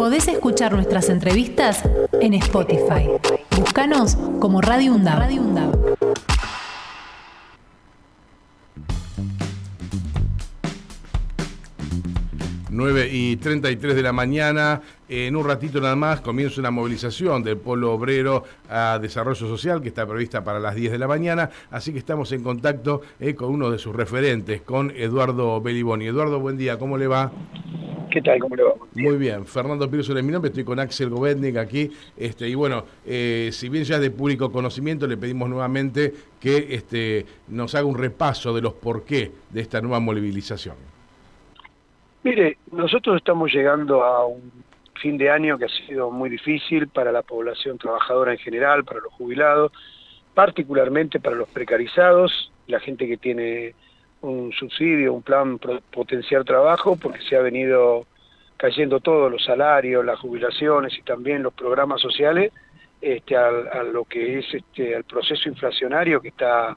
Podés escuchar nuestras entrevistas en Spotify. Búscanos como Radio UNDAB. Radio UNDAB. 9 y 33 de la mañana. En un ratito nada más comienza una movilización del Polo Obrero a Desarrollo Social que está prevista para las 10 de la mañana. Así que estamos en contacto eh, con uno de sus referentes, con Eduardo Beliboni. Eduardo, buen día, ¿cómo le va? ¿Qué tal? ¿Cómo le va? Muy bien, Fernando Pirso es mi nombre, estoy con Axel Govetnik aquí. Este, y bueno, eh, si bien ya es de público conocimiento, le pedimos nuevamente que este, nos haga un repaso de los porqué de esta nueva movilización. Mire, nosotros estamos llegando a un fin de año que ha sido muy difícil para la población trabajadora en general, para los jubilados, particularmente para los precarizados, la gente que tiene un subsidio, un plan potenciar trabajo, porque se ha venido cayendo todos los salarios, las jubilaciones y también los programas sociales este, a, lo que es este, el proceso inflacionario que está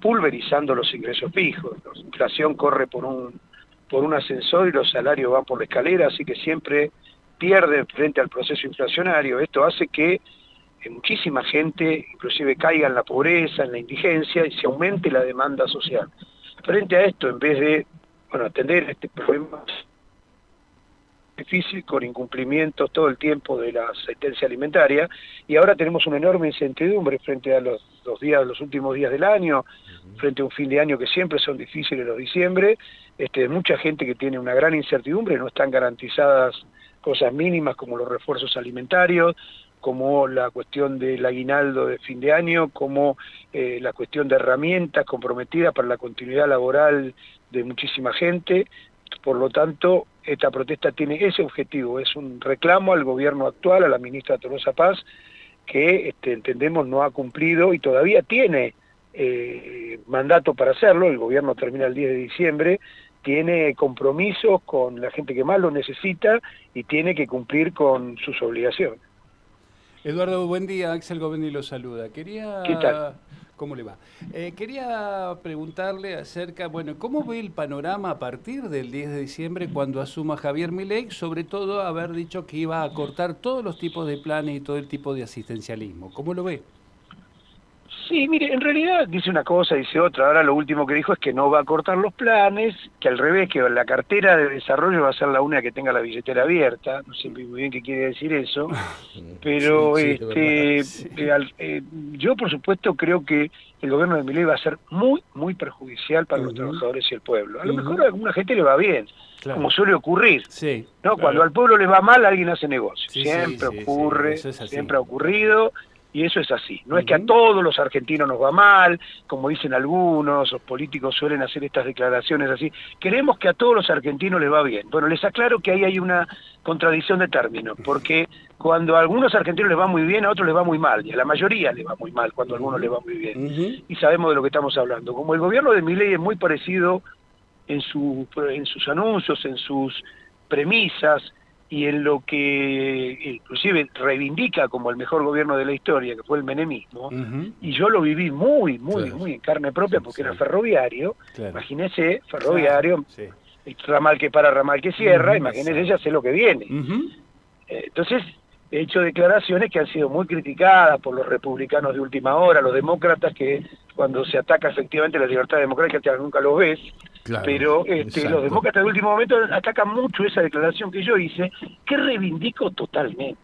pulverizando los ingresos fijos. La inflación corre por un por un ascensor y los salarios van por la escalera, así que siempre pierden frente al proceso inflacionario. Esto hace que eh, muchísima gente inclusive caiga en la pobreza, en la indigencia y se aumente la demanda social. Frente a esto, en vez de bueno, atender este problema difícil con incumplimientos todo el tiempo de la sentencia alimentaria y ahora tenemos una enorme incertidumbre frente a los, los días, los últimos días del año, frente a un fin de año que siempre son difíciles los diciembre, este, mucha gente que tiene una gran incertidumbre, no están garantizadas cosas mínimas como los refuerzos alimentarios, como la cuestión del aguinaldo de fin de año, como eh, la cuestión de herramientas comprometidas para la continuidad laboral de muchísima gente. Por lo tanto, esta protesta tiene ese objetivo, es un reclamo al gobierno actual, a la ministra Tolosa Paz, que este, entendemos no ha cumplido y todavía tiene eh, mandato para hacerlo, el gobierno termina el 10 de diciembre, tiene compromisos con la gente que más lo necesita y tiene que cumplir con sus obligaciones. Eduardo, buen día. Axel Govendi lo saluda. Quería... ¿Qué tal? ¿Cómo le va? Eh, quería preguntarle acerca, bueno, ¿cómo ve el panorama a partir del 10 de diciembre cuando asuma Javier Milei, sobre todo haber dicho que iba a cortar todos los tipos de planes y todo el tipo de asistencialismo? ¿Cómo lo ve? Sí, mire, en realidad dice una cosa, dice otra. Ahora lo último que dijo es que no va a cortar los planes, que al revés, que la cartera de desarrollo va a ser la única que tenga la billetera abierta. No sé muy bien qué quiere decir eso. Pero este, eh, eh, yo, por supuesto, creo que el gobierno de Milei va a ser muy, muy perjudicial para los trabajadores y el pueblo. A lo mejor a alguna gente le va bien, como suele ocurrir. Sí, ¿no? Cuando al pueblo le va mal, alguien hace negocio. siempre ocurre, siempre ha ocurrido y eso es así. No es que a todos los argentinos nos va mal, como dicen algunos, los políticos suelen hacer estas declaraciones así. Queremos que a todos los argentinos les va bien. Bueno, les aclaro que ahí hay una contradicción de términos, porque cuando a algunos argentinos les va muy bien, a otros les va muy mal, y a la mayoría les va muy mal cuando a algunos les va muy bien. Y sabemos de lo que estamos hablando. Como el gobierno de Milei es muy parecido en, su, en sus anuncios, en sus premisas, y en lo que inclusive reivindica como el mejor gobierno de la historia, que fue el menemismo, y yo lo viví muy, muy, muy en carne propia porque era ferroviario, imagínese, ferroviario, ramal que para, ramal que cierra, imagínese, ya sé lo que viene. Eh, entonces, he hecho declaraciones que han sido muy criticadas por los republicanos de última hora, los demócratas que cuando se ataca efectivamente la libertad democrática nunca lo ves, pero este, los demócratas de último momento atacan mucho esa declaración que yo hice, que reivindico totalmente.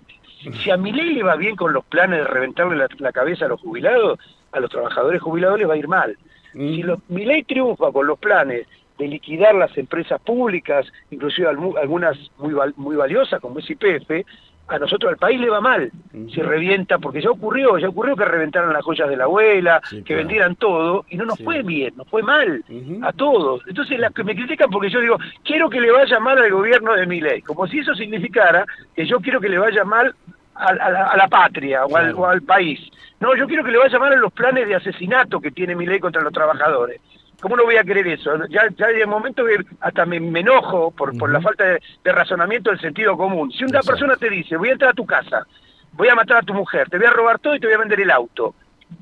Si a mi ley le va bien con los planes de reventarle la, cabeza a los jubilados, a los trabajadores jubilados les va a ir mal. Si mi ley triunfa con los planes de liquidar las empresas públicas, inclusive algunas muy, muy valiosas como es IPF, a nosotros al país le va mal si revienta, porque ya ocurrió, ya ocurrió que reventaran las joyas de la abuela, que vendieran todo, y no nos fue bien, nos fue mal a todos. Entonces las que me critican porque yo digo, quiero que le vaya mal al gobierno de mi ley, como si eso significara que yo quiero que le vaya mal a, la, patria o al, o al, país. No, yo quiero que le vaya mal a los planes de asesinato que tiene mi ley contra los trabajadores. ¿Cómo no voy a querer eso? Ya, ya hay un momento que hasta me, enojo por, por la falta de, razonamiento del sentido común. Si una persona te dice, voy a entrar a tu casa, voy a matar a tu mujer, te voy a robar todo y te voy a vender el auto,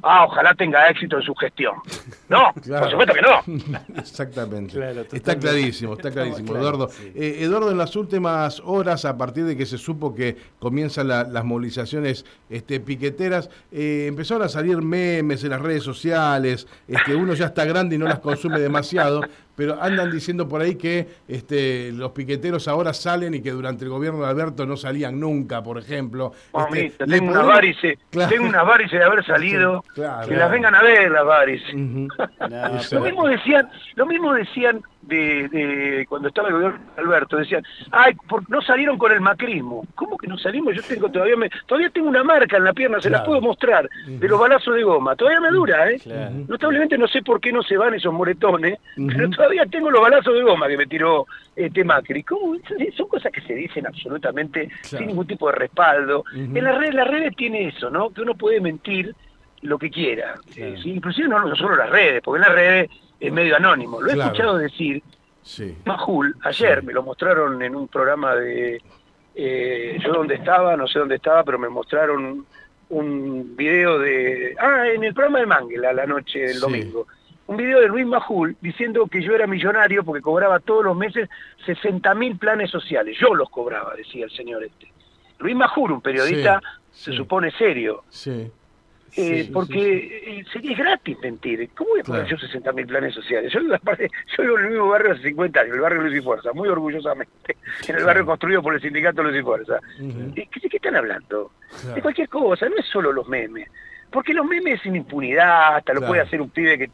ah, ojalá tenga éxito en su gestión. No, por supuesto que no. Exactamente. está clarísimo, está clarísimo, Eduardo. Eh, Eduardo, en las últimas horas, a partir de que se supo que comienzan las movilizaciones este, piqueteras, eh, empezaron a salir memes en las redes sociales, este, uno ya está grande y no las consume demasiado, pero andan diciendo por ahí que este, los piqueteros ahora salen y que durante el gobierno de Alberto no salían nunca, por ejemplo. Este, tengo, una varice, tengo una varice de haber salido, que las vengan a ver las varices. lo mismo decían, lo mismo decían de, cuando estaba el gobierno de Alberto, decían, ay, no salieron con el macrismo. ¿Cómo que no salimos? Yo tengo todavía me, todavía tengo una marca en la pierna, se las puedo mostrar, de los balazos de goma. Todavía me dura, ¿eh? Notablemente no sé por qué no se van esos moretones, pero todavía tengo los balazos de goma que me tiró este Macri. ¿Cómo? Son cosas que se dicen absolutamente sin ningún tipo de respaldo. En las redes, las redes tiene eso, ¿no? Que uno puede mentir lo que quiera. inclusive no, no solo las redes, porque en las redes es medio anónimo. Lo he escuchado decir sí. Majul, ayer me lo mostraron en un programa de... Eh, yo donde estaba, no sé dónde estaba, pero me mostraron un video de... Ah, en el programa de Manguel a la noche del domingo. Un video de Luis Majul diciendo que yo era millonario porque cobraba todos los meses 60 mil planes sociales. Yo los cobraba, decía el señor este. Luis Majul, un periodista, se supone serio. Sí. Eh, porque sí, es gratis mentir. ¿Cómo voy a poner yo 60 mil planes sociales? Yo, yo vivo en el mismo barrio hace 50 años, el barrio Luz y Fuerza, muy orgullosamente, en el barrio construido por el sindicato Luz y Fuerza. ¿De qué están hablando? De cualquier cosa, no es solo los memes. Porque los memes sin impunidad, hasta lo puede hacer un pibe que,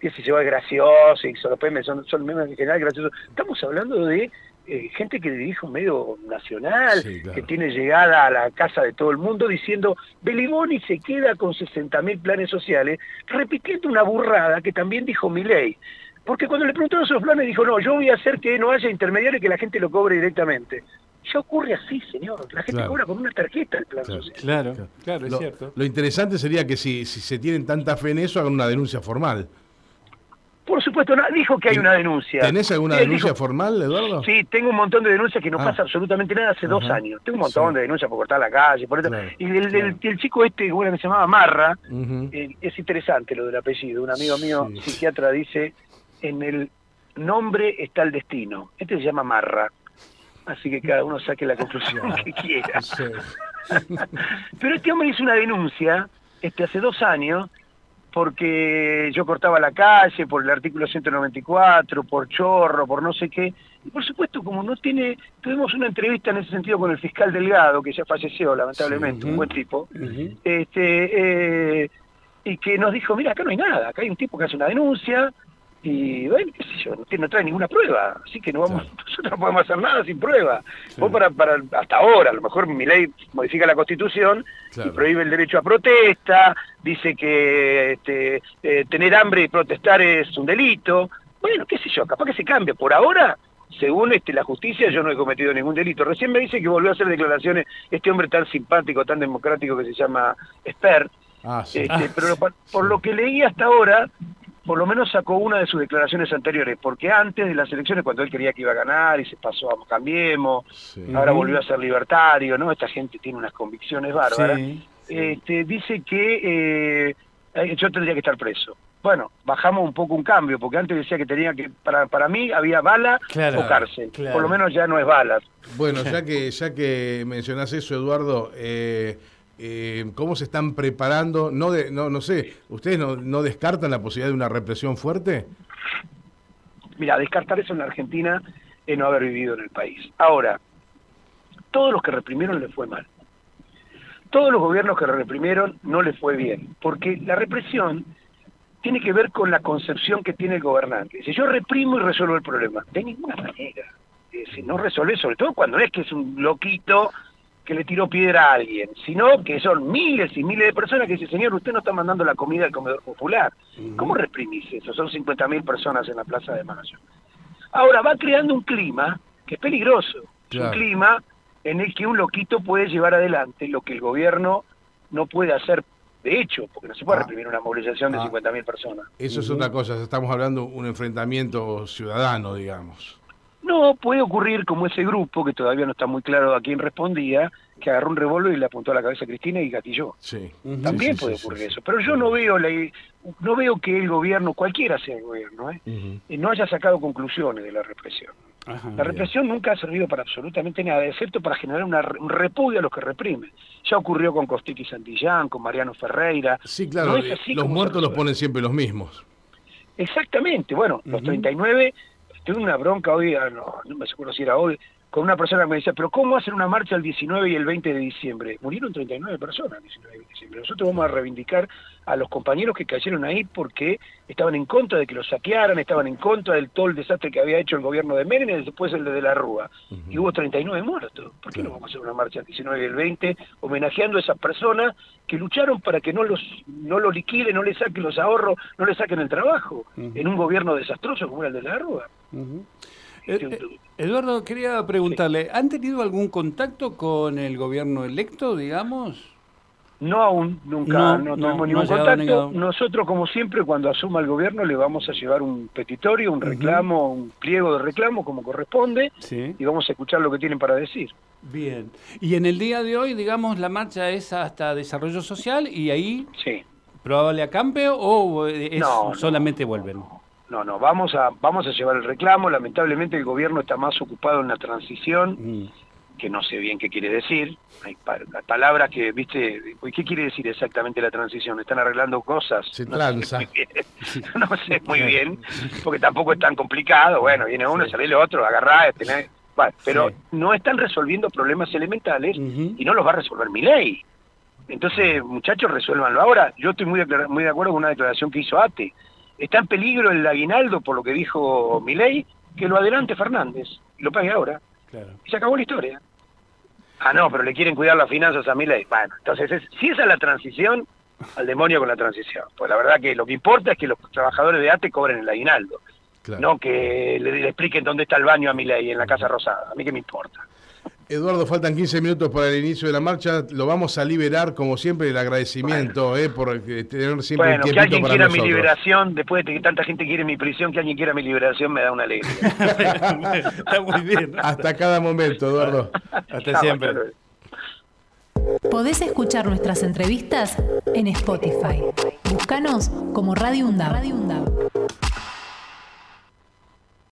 que se lleva gracioso, y son los memes son, son memes en general graciosos. Estamos hablando de eh, gente que dirige un medio nacional, que tiene llegada a la casa de todo el mundo diciendo, Beliboni se queda con 60.000 planes sociales, repitiendo una burrada que también dijo Milei. Porque cuando le preguntaron esos planes dijo, no, yo voy a hacer que no haya intermediarios y que la gente lo cobre directamente. Ya ocurre así, señor. La gente cobra con una tarjeta el plan social. Claro, claro, es cierto. Lo interesante sería que si, si se tienen tanta fe en eso, hagan una denuncia formal. Por supuesto, dijo que hay una denuncia. ¿Tenés alguna denuncia formal, Eduardo? Sí, tengo un montón de denuncias que no ah. pasa absolutamente nada hace dos años. Tengo un montón de denuncias por cortar la calle, por Y el, chico este, bueno, que se llamaba Marra, eh, es interesante lo del apellido. Un amigo mío, psiquiatra, dice, en el nombre está el destino. Este se llama Marra. Así que cada uno saque la conclusión que quiera. Pero este hombre hizo una denuncia este hace dos años porque yo cortaba la calle por el artículo 194, por chorro, por no sé qué. Y por supuesto, como no tiene, tuvimos una entrevista en ese sentido con el fiscal Delgado, que ya falleció lamentablemente, un buen tipo, este, eh, y que nos dijo, mira, acá no hay nada, acá hay un tipo que hace una denuncia, y bueno, qué sé yo, no, trae ninguna prueba, así que no vamos, nosotros no podemos hacer nada sin prueba. Vos para, para, hasta ahora, a lo mejor mi ley modifica la constitución y prohíbe el derecho a protesta, dice que este, eh, tener hambre y protestar es un delito, bueno, qué sé yo, capaz que se cambie, por ahora según este, la justicia, yo no he cometido ningún delito. Recién me dice que volvió a hacer declaraciones este hombre tan simpático, tan democrático que se llama Esper. Ah, este, pero por, lo que leí hasta ahora, por lo menos sacó una de sus declaraciones anteriores, porque antes de las elecciones, cuando él quería que iba a ganar y se pasó a Cambiemos, ahora volvió a ser libertario, ¿no? Esta gente tiene unas convicciones bárbaras. Este, dice que eh, yo tendría que estar preso. Bueno, bajamos un poco un cambio, porque antes decía que tenía que, para, para mí había bala o cárcel. Por lo menos ya no es balas. Bueno, ya que, ya que mencionás eso, Eduardo, eh, eh, cómo se están preparando, no, de, no, no sé, ¿ustedes no, descartan la posibilidad de una represión fuerte? Mira, descartar eso en la Argentina es no haber vivido en el país. Ahora, todos los que reprimieron les fue mal. Todos los gobiernos que reprimieron no les fue bien, porque la represión tiene que ver con la concepción que tiene el gobernante. Si yo reprimo y resuelvo el problema, de ninguna manera. Si no resuelve, sobre todo cuando es que es un loquito que le tiró piedra a alguien, sino que son miles y miles de personas que dicen, señor, usted no está mandando la comida al comedor popular. ¿Cómo reprimís eso? Son 50.000 personas en la Plaza de Mayo. Ahora, va creando un clima que es peligroso. Un clima en el que un loquito puede llevar adelante lo que el gobierno no puede hacer de hecho, porque no se puede ah. reprimir una movilización de 50.000 ah. personas. Eso es otra cosa, estamos hablando de un enfrentamiento ciudadano, digamos. No, puede ocurrir como ese grupo, que todavía no está muy claro a quién respondía, que agarró un revólver y le apuntó a la cabeza a Cristina y gatilló. Sí. También puede ocurrir eso. Pero yo no veo la, no veo que el gobierno, cualquiera sea el gobierno, ¿eh? no haya sacado conclusiones de la represión. la represión nunca ha servido para absolutamente nada, excepto para generar una, un repudio a los que reprimen. Ya ocurrió con Costiqui Santillán, con Mariano Ferreira. Sí, claro, los muertos los ponen siempre los mismos. Exactamente, bueno, los 39 tengo una bronca hoy, ah, no, no me acuerdo si era hoy, con una persona que me decía, pero ¿cómo hacen una marcha el 19 y el 20 de diciembre? Murieron 39 personas el 19 de diciembre. Nosotros vamos a reivindicar a los compañeros que cayeron ahí porque estaban en contra de que los saquearan, estaban en contra del todo el desastre que había hecho el gobierno de Menem y después el de, la Rúa. Y hubo 39 muertos. ¿Por qué no vamos a hacer una marcha el 19 y el 20 homenajeando a esas personas que lucharon para que no los no lo liquiden, no le saquen los ahorros, no le saquen el trabajo en un gobierno desastroso como era el de la Rúa? Eduardo, quería preguntarle, ¿han tenido algún contacto con el gobierno electo, digamos? No aún, nunca, no, tenemos ningún contacto. Nosotros, como siempre, cuando asuma el gobierno, le vamos a llevar un petitorio, un reclamo, un pliego de reclamo, como corresponde, y vamos a escuchar lo que tienen para decir. Bien. Y en el día de hoy, digamos, la marcha es hasta desarrollo social y ahí, sí. probable acampe o es solamente vuelven. No, no, vamos a, vamos a llevar el reclamo. Lamentablemente el gobierno está más ocupado en la transición, mm. que no sé bien qué quiere decir. Hay palabras que, viste, ¿qué quiere decir exactamente la transición? ¿Están arreglando cosas? Se transa. No sé muy bien, porque tampoco es tan complicado. Bueno, viene uno, sale el otro, agarrá, este, pero no están resolviendo problemas elementales y no los va a resolver mi ley. Entonces, muchachos, resuélvanlo ahora. Yo estoy muy muy de acuerdo con una declaración que hizo ATE está en peligro el aguinaldo, por lo que dijo Milei, que lo adelante Fernández y lo pague ahora. Y se acabó la historia. Ah, no, pero le quieren cuidar las finanzas a Milei. Bueno, entonces, si esa es la transición, al demonio con la transición. Pues la verdad que lo que importa es que los trabajadores de ATE cobren el aguinaldo. No que le, le, expliquen dónde está el baño a Milei en la Casa Rosada. A mí que me importa. Eduardo, faltan 15 minutos para el inicio de la marcha. Lo vamos a liberar, como siempre, el agradecimiento eh, por eh, tener siempre bueno, que alguien quiera mi liberación, después de que tanta gente quiere mi prisión, que alguien quiera mi liberación me da una alegría. Está muy bien. Hasta cada momento, Eduardo. Hasta siempre. Podés escuchar nuestras entrevistas en Spotify. Búscanos como Radio UNDAV.